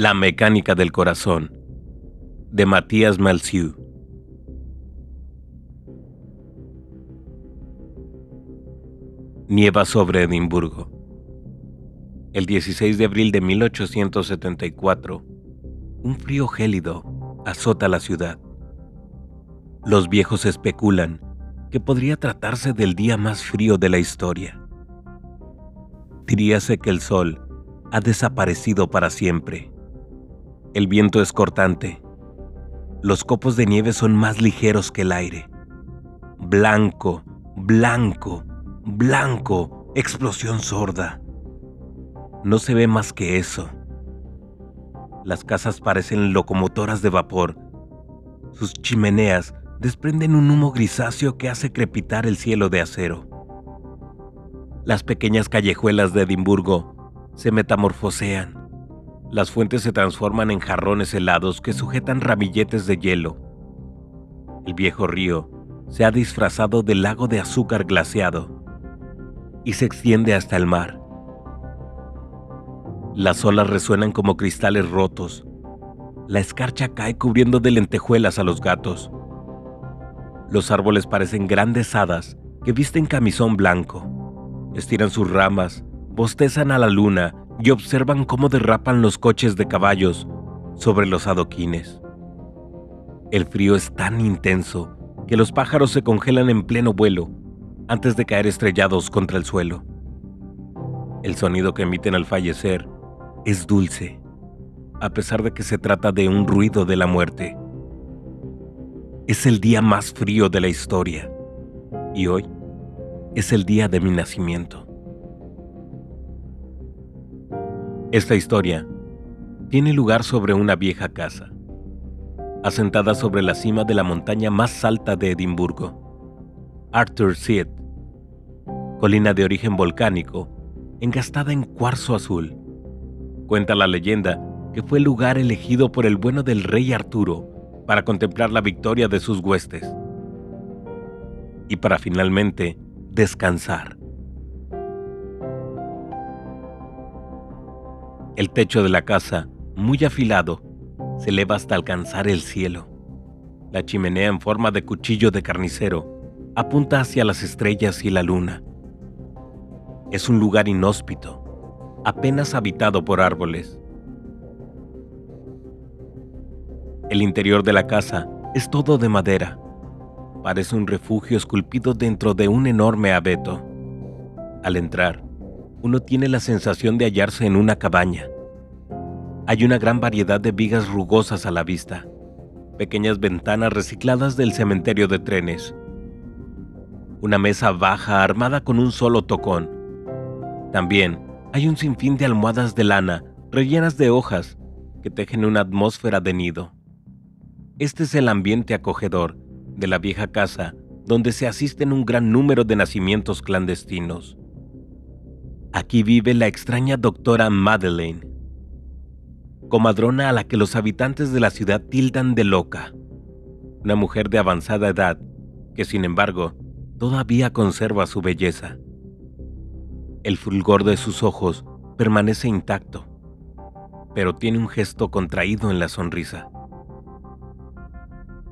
La mecánica del corazón de Matías Malsieu. Nieva sobre Edimburgo. El 16 de abril de 1874, un frío gélido azota la ciudad. Los viejos especulan que podría tratarse del día más frío de la historia. Diríase que el sol ha desaparecido para siempre. El viento es cortante. Los copos de nieve son más ligeros que el aire. Blanco, blanco, blanco, explosión sorda. No se ve más que eso. Las casas parecen locomotoras de vapor. Sus chimeneas desprenden un humo grisáceo que hace crepitar el cielo de acero. Las pequeñas callejuelas de Edimburgo se metamorfosean. Las fuentes se transforman en jarrones helados que sujetan ramilletes de hielo. El viejo río se ha disfrazado de lago de azúcar glaciado y se extiende hasta el mar. Las olas resuenan como cristales rotos. La escarcha cae cubriendo de lentejuelas a los gatos. Los árboles parecen grandes hadas que visten camisón blanco. Estiran sus ramas bostezan a la luna y observan cómo derrapan los coches de caballos sobre los adoquines. El frío es tan intenso que los pájaros se congelan en pleno vuelo antes de caer estrellados contra el suelo. El sonido que emiten al fallecer es dulce, a pesar de que se trata de un ruido de la muerte. Es el día más frío de la historia y hoy es el día de mi nacimiento. Esta historia tiene lugar sobre una vieja casa, asentada sobre la cima de la montaña más alta de Edimburgo, Arthur Seat, colina de origen volcánico, engastada en cuarzo azul. Cuenta la leyenda que fue el lugar elegido por el bueno del rey Arturo para contemplar la victoria de sus huestes y para finalmente descansar. El techo de la casa, muy afilado, se eleva hasta alcanzar el cielo. La chimenea en forma de cuchillo de carnicero apunta hacia las estrellas y la luna. Es un lugar inhóspito, apenas habitado por árboles. El interior de la casa es todo de madera. Parece un refugio esculpido dentro de un enorme abeto. Al entrar, uno tiene la sensación de hallarse en una cabaña. Hay una gran variedad de vigas rugosas a la vista, pequeñas ventanas recicladas del cementerio de trenes, una mesa baja armada con un solo tocón. También hay un sinfín de almohadas de lana rellenas de hojas que tejen una atmósfera de nido. Este es el ambiente acogedor de la vieja casa donde se asisten un gran número de nacimientos clandestinos. Aquí vive la extraña doctora Madeleine, comadrona a la que los habitantes de la ciudad tildan de loca. Una mujer de avanzada edad que, sin embargo, todavía conserva su belleza. El fulgor de sus ojos permanece intacto, pero tiene un gesto contraído en la sonrisa.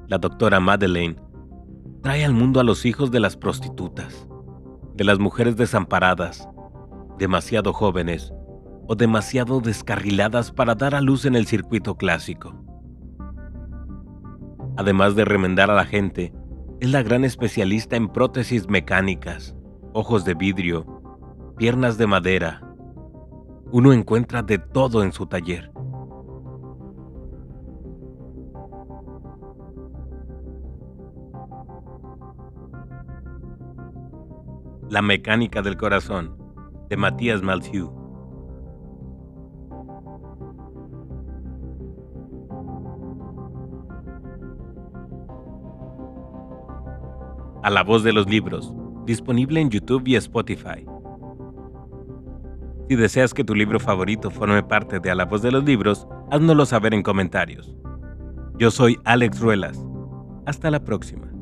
La doctora Madeleine trae al mundo a los hijos de las prostitutas, de las mujeres desamparadas, demasiado jóvenes o demasiado descarriladas para dar a luz en el circuito clásico. Además de remendar a la gente, es la gran especialista en prótesis mecánicas, ojos de vidrio, piernas de madera. Uno encuentra de todo en su taller. La mecánica del corazón de Matías Malzieu. A la voz de los libros, disponible en YouTube y Spotify. Si deseas que tu libro favorito forme parte de A la voz de los libros, háznoslo saber en comentarios. Yo soy Alex Ruelas. Hasta la próxima.